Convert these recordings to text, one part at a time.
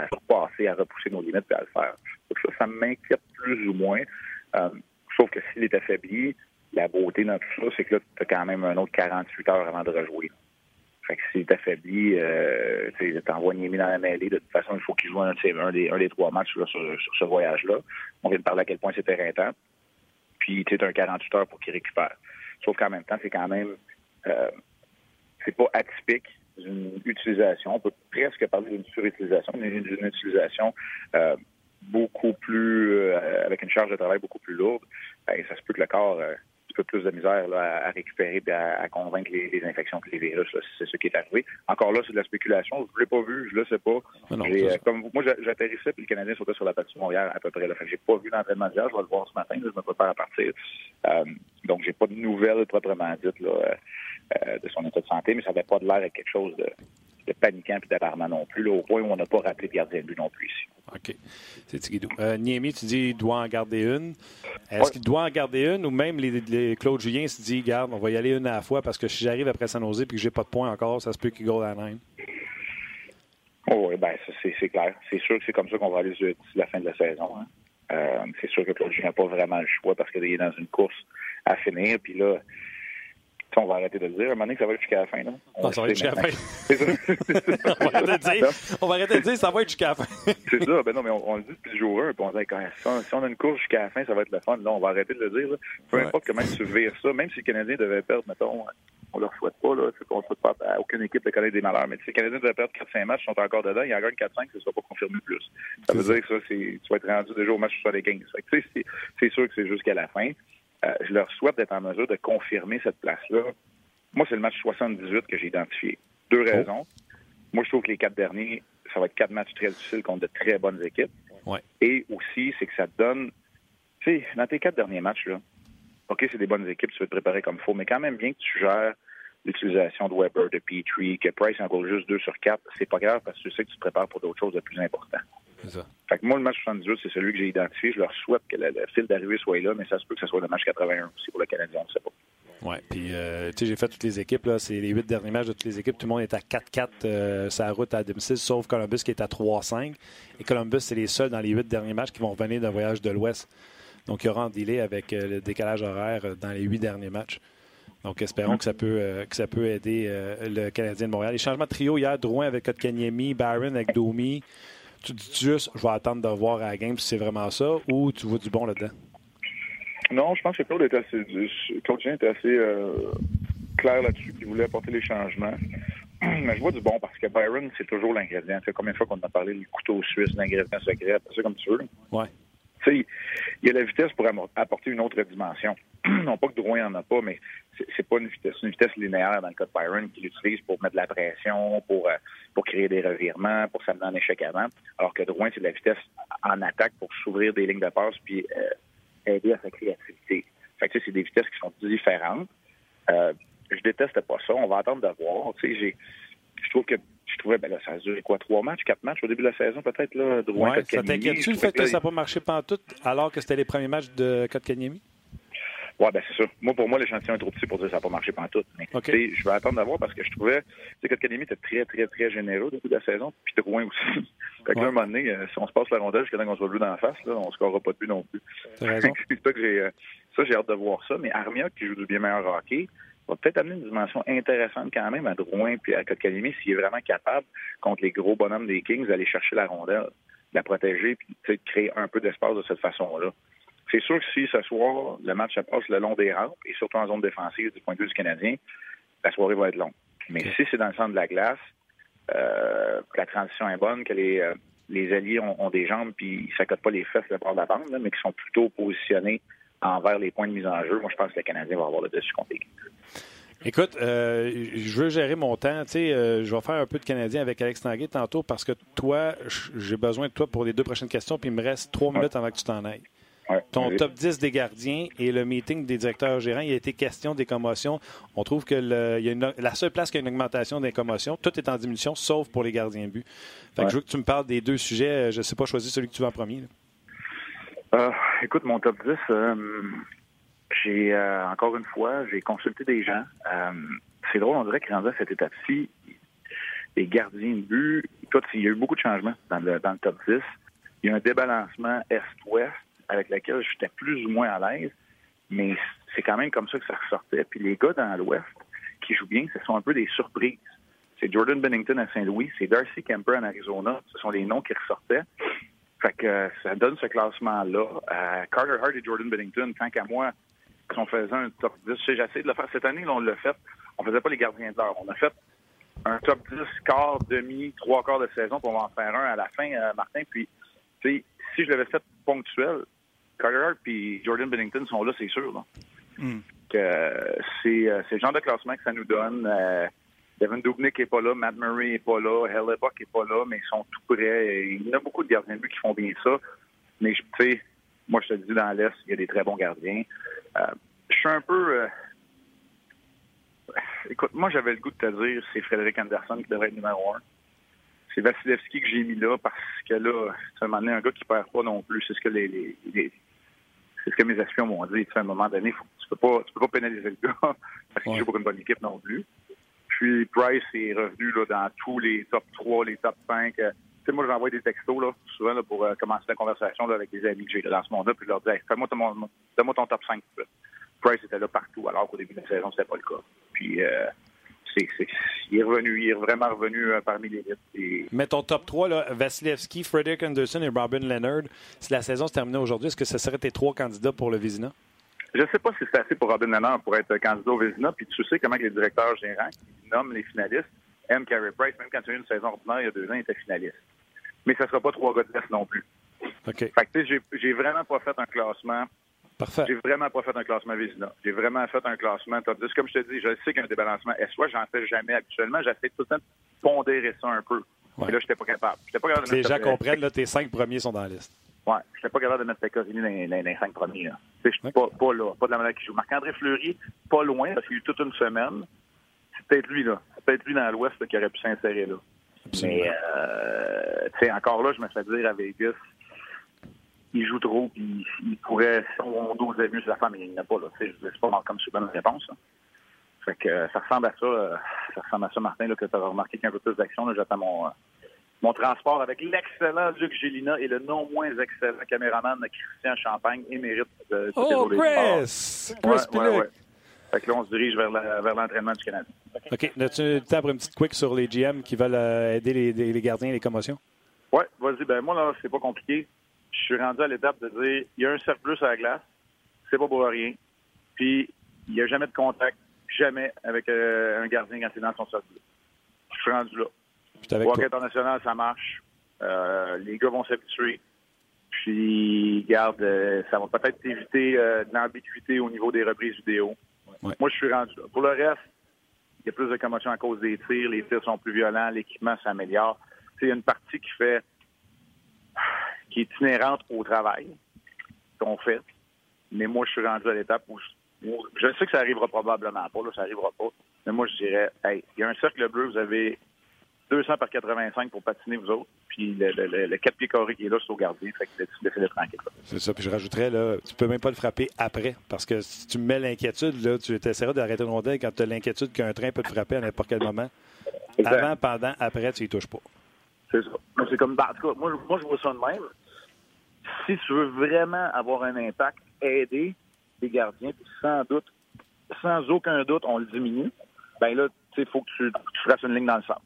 à surpasser, à repousser nos limites et à le faire. Donc ça, ça m'inquiète plus ou moins. Euh, sauf que s'il est affaibli, la beauté dans tout ça, c'est que là, tu as quand même un autre 48 heures avant de rejouer. Fait que s'il est affaibli, euh, t'envoies Niemi dans la mêlée. De toute façon, il faut qu'il joue un, des, un des trois matchs sur, ce voyage-là. On vient de parler à quel point c'était éreintant. Puis, tu as un 48 heures pour qu'il récupère. Sauf qu'en même temps, c'est quand même... Euh, c'est pas atypique d'une utilisation. On peut presque parler d'une surutilisation, mais d'une utilisation euh, beaucoup plus... Euh, avec une charge de travail beaucoup plus lourde. Ben, ça se peut que le corps euh, peu plus de misère là, à, récupérer et à, convaincre les, infections et les virus. C'est ce qui est arrivé. Encore là, c'est de la spéculation. Je ne l'ai pas vu, je ne le sais pas. Euh, comme moi, j'atterrissais puis le Canadien sautait sur la patinoire hier à peu près. Je n'ai pas vu l'entraînement d'hier. Je vais le voir ce matin. je me prépare à partir. Euh, donc, j'ai pas de nouvelles proprement dites là, euh, de son état de santé, mais ça n'avait pas de l'air à quelque chose de, de paniquant et d'alarmant non plus, au point où on n'a pas rappelé le gardien de but non plus ici. OK. C'est Guido. Euh, Niemi, tu dis qu'il doit en garder une. Est-ce qu'il doit en garder une ou même les, Claude Julien se dit, garde, on va y aller une à la fois parce que si j'arrive après San Jose et que j'ai pas de points encore, ça se peut qu'il go à la Oh, oui, bien, c'est clair. C'est sûr que c'est comme ça qu'on va aller jusqu'à la fin de la saison. Hein. Euh, c'est sûr que Claude Julien n'a pas vraiment le choix parce qu'il est dans une course à finir. Puis là, on va arrêter de le dire. À un moment donné, ça va être jusqu'à la fin. Là. On ça va être jusqu'à la fin. on, va arrêter de dire, on va arrêter de dire ça va être jusqu'à la fin. c'est ça. Ben non, mais on, le dit depuis le jour 1. Puis on dit, quand, si, on, a une course jusqu'à la fin, ça va être le fun. Là, on va arrêter de le dire. Peu importe comment tu vires ça, même si le Canadien devait perdre, mettons, on ne leur souhaite pas. Là, on ne souhaite pas à aucune équipe de connaître des malheurs. Mais si le Canadien devait perdre 4-5 matchs, ils sont encore dedans. Il y en a un 4-5, ça ne sera pas confirmé plus. Ça veut dire que ça, tu vas être rendu déjà au match sur les 15. C'est sûr que c'est jusqu'à la fin. Euh, je leur souhaite d'être en mesure de confirmer cette place-là moi, c'est le match 78 que j'ai identifié. Deux oh. raisons. Moi, je trouve que les quatre derniers, ça va être quatre matchs très difficiles contre de très bonnes équipes. Et aussi, c'est que ça te donne, tu sais, dans tes quatre derniers matchs, là, OK, c'est des bonnes équipes, tu veux te préparer comme il faut, mais quand même bien que tu gères l'utilisation de Weber, de Petrie, que Price en juste deux sur quatre, c'est pas grave parce que tu sais que tu te prépares pour d'autres choses de plus importantes. Ça. Fait que moi, le match 78, c'est celui que j'ai identifié. Je leur souhaite que le, fil d'arrivée soit là, mais ça se peut que ce soit le match 81 aussi pour le Canadien, on ne sait pas. Oui, puis euh, tu sais, j'ai fait toutes les équipes, là. C'est les huit derniers matchs de toutes les équipes. Tout le monde est à 4-4 euh, sa route à domicile, sauf Columbus qui est à 3-5. Et Columbus, c'est les seuls dans les huit derniers matchs qui vont revenir d'un voyage de l'Ouest. Donc, il y aura un délai avec euh, le décalage horaire dans les huit derniers matchs. Donc, espérons que ça peut, que ça peut aider le Canadien de Montréal. Les changements de trio hier, Drouin avec Kotkaniemi, Barron avec Domi. Tu dis juste, je vais attendre de voir à la game si c'est vraiment ça, ou tu vois du bon là-dedans? Non, je pense que Claude était assez, Claude était assez euh, clair là-dessus, qu'il voulait apporter les changements. Mais je vois du bon parce que Byron, c'est toujours l'ingrédient. C'est combien de fois qu'on a parlé du couteau suisse, l'ingrédient secret, c'est comme tu veux. Ouais. Tu sais, il y a la vitesse pour apporter une autre dimension. non pas que Drouin n'en a pas, mais c'est pas une vitesse, une vitesse linéaire dans le cas de Byron qu'il utilise pour mettre de la pression, pour, euh, pour créer des revirements, pour s'amener en échec avant. Alors que Drouin, c'est de la vitesse en attaque pour s'ouvrir des lignes de passe puis euh, aider à sa créativité. Fait que, c'est des vitesses qui sont différentes. Euh, je déteste pas ça. On va attendre de voir. Tu sais, je trouve que je trouvais, ben là, ça a duré quoi, trois matchs, quatre matchs au début de la saison, peut-être, là, de ouais, Ça t'inquiète-tu le fait que ça n'a pas marché pendant tout, alors que c'était les premiers matchs de Kotkaniemi? Oui, ben c'est ça. Moi, pour moi, l'échantillon est trop petit pour dire que ça n'a pas marché pendant tout. Mais je vais attendre d'avoir parce que je trouvais que Kotkaniemi était très, très, très généreux au début de la saison, puis Drouin aussi. fait que un moment donné, euh, si on se passe la rondelle jusqu'à temps qu'on se voit dans la face, là, on ne scorera pas de but non plus. c'est ça que j'ai, euh, ça, j'ai hâte de voir ça. Mais Armia, qui joue du bien meilleur hockey, va peut-être amener une dimension intéressante quand même à Drouin puis à Kotkaniemi s'il est vraiment capable, contre les gros bonhommes des Kings, d'aller chercher la rondelle, de la protéger puis de créer un peu d'espace de cette façon-là. C'est sûr que si ce soir, le match se passe le long des rampes, et surtout en zone défensive du point de vue du Canadien, la soirée va être longue. Mais si c'est dans le centre de la glace, euh, que la transition est bonne, que les, euh, les alliés ont, des jambes puis ils ne s'accotent pas les fesses le bord de la bande, mais qui sont plutôt positionnés envers les points de mise en jeu, moi je pense que le Canadien va avoir le dessus contre Écoute, euh, je veux gérer mon temps. Tu sais, je vais faire un peu de Canadien avec Alex Tanguay tantôt parce que toi, j'ai besoin de toi pour les deux prochaines questions, puis il me reste trois minutes avant que tu t'en ailles. Ton top 10 des gardiens et le meeting des directeurs gérants, il a été question des commotions. On trouve que il y a la seule place qui a une augmentation des commotions, tout est en diminution, sauf pour les gardiens but. Fait je veux que tu me parles des deux sujets. Je ne sais pas choisir celui que tu veux en premier. Euh, écoute, mon top 10, euh, j'ai euh, encore une fois, j'ai consulté des gens. c'est drôle, on dirait que rendu à cette étape-ci, les gardiens de but, écoute, il y a eu beaucoup de changements dans le, dans le top 10. Il y a un débalancement Est-Ouest avec lequel j'étais plus ou moins à l'aise, mais c'est quand même comme ça que ça ressortait. Puis les gars dans l'Ouest qui jouent bien, ce sont un peu des surprises. C'est Jordan Bennington à Saint-Louis, c'est Darcy Kemper en Arizona. Ce sont les noms qui ressortaient. Fait que euh, ça donne ce classement-là. Euh, Carter Hart et Jordan Bennington, tant qu'à moi, si on faisait un top 10, j'ai essayé de le faire cette année, on l'a fait. On faisait pas les gardiens de. On a fait un top 10, quart, demi, trois quarts de saison, on va en faire un à la fin, euh, Martin. Puis, si je l'avais fait ponctuel, Carter et Jordan Bennington sont là, c'est sûr. Là. Mm. Que c'est, c'est le genre de classement que ça nous donne. Devin Dubnik n'est pas là, Matt Murray n'est pas là, Hellebuck n'est pas là, mais ils sont tout près. Il y en a beaucoup de gardiens de but qui font bien ça. Mais tu sais, moi je te dis dans l'Est, il y a des très bons gardiens. Euh, je suis un peu. Euh, écoute, moi j'avais le goût de te dire c'est Frédéric Anderson qui devrait être numéro un. C'est Vasilevski que j'ai mis là parce que là, c'est un un gars qui perd pas non plus. C'est ce que les, c'est ce que mes espions m'ont dit. à un moment donné, faut, tu peux pas, tu peux pas pénaliser le gars parce qu'il joue pour une bonne équipe non plus. Puis Price est revenu là, dans tous les top 3, les top 5. Euh, tu sais, moi, j'envoie des textos là, souvent là, pour euh, commencer la conversation là, avec des amis que j'ai dans ce monde-là, puis je leur dis hey, fais-moi ton, donne-moi ton top 5. Price était là partout, alors qu'au début de la saison, c'était pas le cas. Puis euh, c'est, c'est, il est revenu, il est vraiment revenu euh, parmi les Et... Mais ton top 3, là, Vasilevski, Frederick Anderson et Robin Leonard, si la saison se terminait aujourd'hui, est-ce que ce serait tes trois candidats pour le Vizina? Je ne sais pas si c'est assez pour Robin Leonard pour être candidat au Vézina, puis tu sais comment les directeurs gérants qui nomment les finalistes aiment Carey Price, même quand tu as eu une saison ordinaire il y a deux ans, il était finaliste. Mais ça ne sera pas trois gars de non plus. OK. Fait que, tu sais, j'ai vraiment pas fait un classement. Parfait. J'ai vraiment pas fait un classement Vézina. J'ai vraiment fait un classement top 10. Comme je te dis, je sais qu'un débalancement est soit j'en fais jamais habituellement. J'essaie tout le temps de pondérer ça un peu. Ouais. Mais là, j'étais pas capable. J'étais pas capable de Les gens comprennent, là, tes cinq premiers sont dans la liste. Ouais, je n'étais pas capable de mettre Pecorini dans, dans, les cinq premiers. Là. Je suis pas, pas là, pas de la manière qu'il joue. Marc-André Fleury, pas loin, parce qu'il a eu toute une semaine. C'est peut-être lui, là. C'est peut-être lui dans l'Ouest qui aurait pu s'insérer là. Absolument. Mais, euh, tu sais, encore là, je me fais dire à Vegas, il joue trop, puis il pourrait, on dosait mieux sur la femme, mais il n'y en a pas, là. C'est pas comme super bonne réponse, là. Fait que ça ressemble à ça, euh, ça ressemble à ça, Martin, là, que tu as remarqué qu'il y a un peu plus d'action, J'attends mon, euh, mon transport avec l'excellent Luc Gélina et le non moins excellent caméraman Christian Champagne, émérite de Oh, Chris! Chris ouais, ouais, Fait que là, on se dirige vers, l'entraînement du Canada. OK. OK. As-tu le temps pour une petite quick sur les GM qui veulent euh, aider les, les, gardiens et les commotions? Oui, vas-y. Ben moi, là, c'est pas compliqué. Je suis rendu à l'étape de dire il y a un surplus à la glace, c'est pas pour rien. Puis, il n'y a jamais de contact, jamais avec euh, un gardien quand c'est dans son surplus. Je suis rendu là. Hockey international, ça marche. Euh, les gars vont s'habituer. Puis, garde, euh, ça va peut-être éviter euh, de l'ambiguïté au niveau des reprises vidéo. Ouais. Moi, je suis rendu là. Pour le reste, il y a plus de commotion à cause des tirs. Les tirs sont plus violents. L'équipement s'améliore. Il y a une partie qui fait qui est inhérente au travail qu'on fait. Mais moi, je suis rendu à l'étape où je, je, sais que ça arrivera probablement pas. Là, ça arrivera pas. Mais moi, je dirais, hey, il y a un cercle bleu, vous avez 200 par 85 pour patiner, vous autres. Puis le, le, le 4 pieds carrés qui est là, c'est au gardien. Fait que tranquille. C'est ça. Puis je rajouterais, là, tu peux même pas le frapper après. Parce que si tu mets l'inquiétude, là, tu essaieras d'arrêter une rondelle quand tu as l'inquiétude qu'un train peut te frapper à n'importe quel moment. Exact. Avant, pendant, après, tu y touches pas. C'est ça. C'est comme, en tout cas, moi, moi, je vois ça de même. Si tu veux vraiment avoir un impact, aider les gardiens, puis sans doute, sans aucun doute, on le diminue, ben là, il faut que tu, tu fasses une ligne dans le centre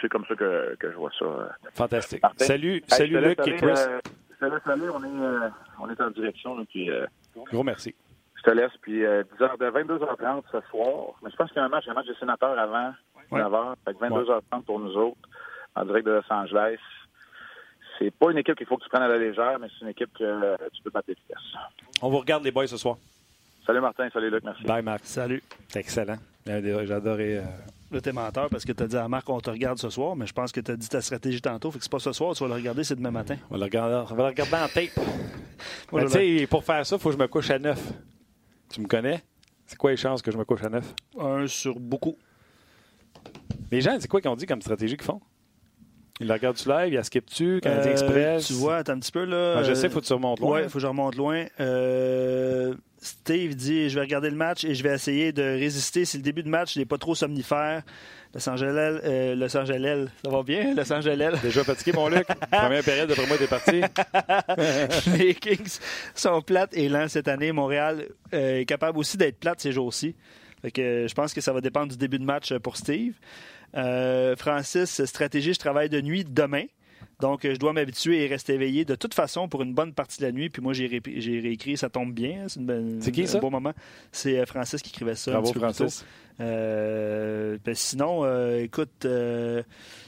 c'est comme ça que, que, je vois ça. Euh, Fantastique. Martin. Salut, hey, salut Luc et Chris. Euh, je te laisse aller, on est, euh, on est en direction. Là, puis, euh, Gros merci. Je te laisse, puis 10h, de 22h30 ce soir. Mais je pense qu'il y a un match, un match de sénateur avant ouais. 9h. Fait que 22h30 pour nous autres, en direct de Los Angeles. C'est pas une équipe qu'il faut que tu prennes à la légère, mais c'est une équipe que tu peux battre d'efficace. On vous regarde les boys ce soir. Salut Martin, salut Luc, merci. Bye Marc. Salut. C'est excellent. J'ai adoré. Euh... Là, t'es menteur parce que t'as dit à Marc on te regarde ce soir, mais je pense que t'as dit ta stratégie tantôt. Fait que c'est pas ce soir, tu vas le regarder, c'est demain matin. On va le regarder, on va le regarder en tape. tu sais, pour faire ça, il faut que je me couche à 9. Tu me connais? C'est quoi les chances que je me couche à 9? Un sur beaucoup. Les gens, c'est quoi qu'ils ont dit comme stratégie qu'ils font? Ils le regardent-tu live? Il y a skip-tu? Canadien euh, Express? Tu vois, attends un petit peu là. Ah, je sais, faut que tu remontes loin. Oui, il faut que je remonte loin. Euh, Steve dit Je vais regarder le match et je vais essayer de résister si le début de match n'est pas trop somnifère. Los Angeles, euh, Los Angeles, ça va bien, Los Angeles? Déjà fatigué, mon Luc. Première période, d'après moi, t'es parti. les Kings sont plates et lents cette année. Montréal euh, est capable aussi d'être plate ces jours-ci. Fait que, euh, je pense que ça va dépendre du début de match pour Steve. Euh, Francis, stratégie, je travaille de nuit demain. Donc, je dois m'habituer et rester éveillé de toute façon pour une bonne partie de la nuit. Puis moi, j'ai, réécrit, ça tombe bien. C'est, qui ça? Un bon moment. C'est Francis qui écrivait ça. Bravo, Francis. Euh, ben sinon, euh, écoute, euh,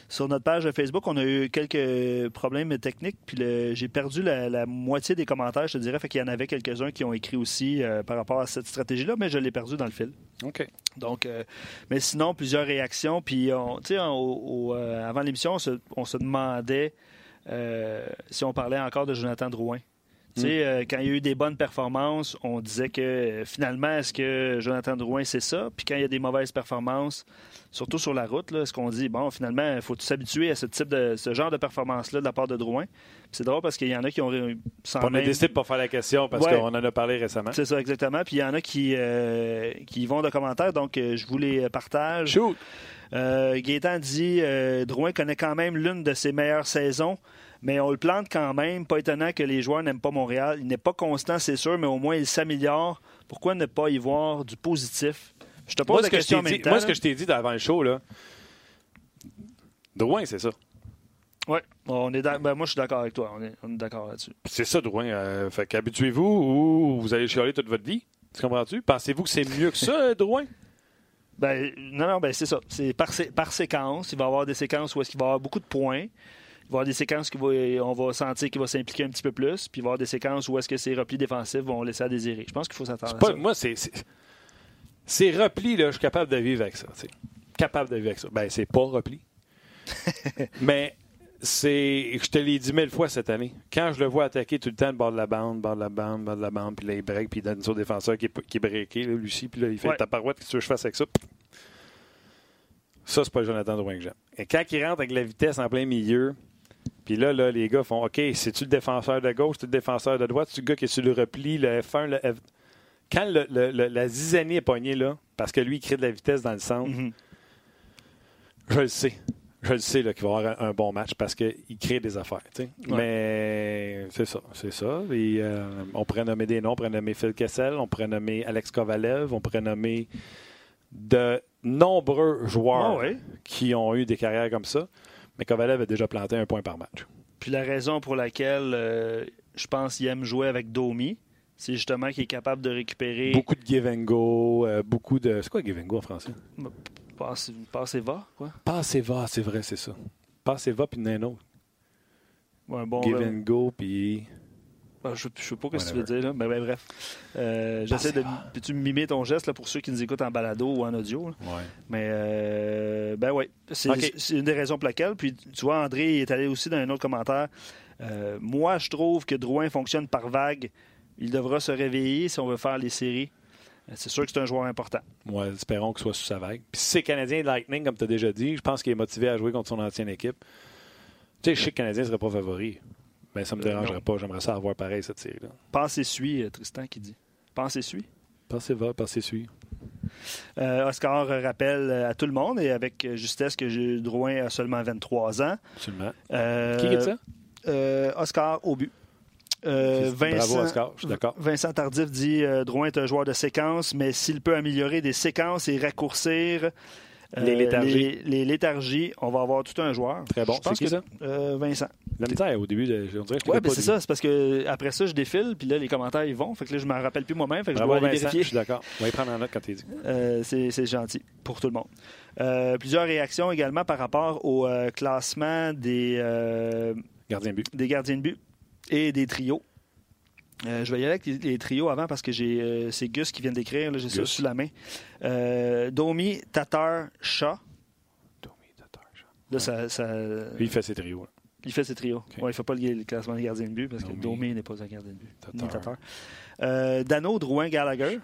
sur notre page Facebook, on a eu quelques problèmes techniques, puis j'ai perdu la, moitié des commentaires, je te dirais. Fait qu'il y en avait quelques-uns qui ont écrit aussi par rapport à cette stratégie-là, mais je l'ai perdu dans le fil. OK. Donc, mais sinon, plusieurs réactions. Puis, tu sais, avant l'émission, on se demandait si on parlait encore de Jonathan Drouin. Sais, euh, quand il y a eu des bonnes performances, on disait que euh, finalement, est-ce que Jonathan Drouin, c'est ça? Puis quand il y a des mauvaises performances, surtout sur la route, est-ce qu'on dit, bon, finalement, il faut s'habituer à ce type de ce genre de performance-là de la part de Drouin? C'est drôle parce qu'il y en a qui ont. On a décidé de pas faire la question parce qu'on en a parlé récemment. C'est ça, exactement. Puis il y en a qui, euh, qui vont de commentaires, donc je vous les partage. Shoot! Gaétan dit Drouin connaît quand même l'une de ses meilleures saisons mais on le plante quand même. Pas étonnant que les joueurs n'aiment pas Montréal. Il n'est pas constant, c'est sûr, mais au moins il s'améliore. Pourquoi ne pas y voir du positif? Je te pose la question Moi, ce que je t'ai dit avant le show, là, Drouin, c'est ça. Oui, on est ben, moi je suis d'accord avec toi. On est, d'accord là-dessus. C'est ça, Drouin. Euh, fait qu'habituez-vous ou vous allez chialer toute votre vie? Tu comprends-tu? Pensez-vous que c'est mieux que ça, Drouin? Ben, non, non, ben c'est ça. C'est par, par séquence. Il va y avoir des séquences où est-ce qu'il va y avoir beaucoup de points. Il va y avoir des séquences où on va sentir qu'il va s'impliquer un petit peu plus, puis il va y avoir des séquences où est-ce que ses replis défensifs vont laisser à désirer. Je pense qu'il faut s'attendre à ça. Moi, c'est, ces replis, là, je suis capable de vivre avec ça. Capable de vivre avec ça. Ben, c'est pas repli. Mais c'est. Je te l'ai dit mille fois cette année. Quand je le vois attaquer tout le temps le bord de la bande, bord de la bande, bord de la bande, puis là, il break, puis il donne son défenseur qui est, qui est breaké, là, Lucie, puis là, il fait ta parouette, qu'est-ce que je fasse avec ça? Ça, c'est pas Jonathan Drouin que j'aime. Et quand il rentre avec la vitesse en plein milieu, puis là, là, les gars font OK, c'est-tu le défenseur de gauche, c'est-tu le défenseur de droite, c'est-tu le gars qui est sur le repli, le F1, le F. Quand le, la zizanie est pognée là, parce que lui, il crée de la vitesse dans le centre, mm-hmm. je le sais. Je le sais qu'il va avoir un, bon match parce qu'il crée des affaires. Mais c'est ça, c'est ça. Euh, on pourrait nommer des noms, on pourrait nommer Phil Kessel, on pourrait nommer Alex Kovalev, on pourrait nommer de nombreux joueurs ah qui ont eu des carrières comme ça. Mais Kovalev a déjà planté un point par match. Puis la raison pour laquelle euh, je pense qu'il aime jouer avec Domi, c'est justement qu'il est capable de récupérer. Beaucoup de give and go, euh, beaucoup de. C'est quoi give and go en français Passe, passe va, quoi Passe et va, c'est vrai, c'est ça. Passe et va, puis un autre. bon, give and go, puis. Ah, je ne sais pas ce que tu veux dire, là. mais ben, bref. Euh, j'essaie de. Peux-tu mimer ton geste là, pour ceux qui nous écoutent en balado ou en audio? Mais, euh, ben oui, c'est une des raisons pour laquelle. Puis, tu vois, André est allé aussi dans un autre commentaire. Euh, moi, je trouve que Drouin fonctionne par vague. Il devra se réveiller si on veut faire les séries. C'est sûr que c'est un joueur important. Oui, espérons qu'il soit sous sa vague. Puis si c'est Canadien Lightning, comme tu as déjà dit, je pense qu'il est motivé à jouer contre son ancienne équipe. Tu sais, je sais que le Canadien ne serait pas favori. Mais ça ne me euh, dérangerait pas. J'aimerais ça avoir pareil, cette série-là. Pense et suis, euh, Tristan qui dit? Pense et suis? Pense et va, pense et suis. Euh, Oscar rappelle à tout le monde et avec justesse que Drouin a seulement 23 ans. Absolument. Qui est ça? Oscar au but. Vincent, Bravo, Oscar. Je suis d'accord. Vincent Tardif dit Drouin est un joueur de séquence, mais s'il peut améliorer des séquences et raccourcir les léthargies. Les, léthargies, on va avoir tout un joueur. Très bon. C'est qui ça? Euh, Vincent. La misère au début, de, on dirait Oui, c'est ça. C'est parce que après ça, je défile, puis là, les commentaires, ils vont. Fait que là, je ne me rappelle plus moi-même. Fait que je dois aller vérifier. Je suis d'accord. On va y prendre en note quand tu dis. Euh, c'est gentil pour tout le monde. plusieurs réactions également par rapport au classement des gardiens de but. Des gardiens de but et des trios. Euh, je vais y aller avec les, trios avant parce que j'ai euh, c'est Gus qui vient d'écrire, j'ai ça sous la main. Euh, Domi, Tatar, Chat. Domi, Tatar, Chat. Là, ça, ça... Lui, il fait ses trios. Il fait ses trios. Okay. Ouais, il ne fait pas le, classement des gardiens de but parce que Domi n'est pas un gardien de but. Tatar. Ni Tatar. Dano, Drouin, Gallagher.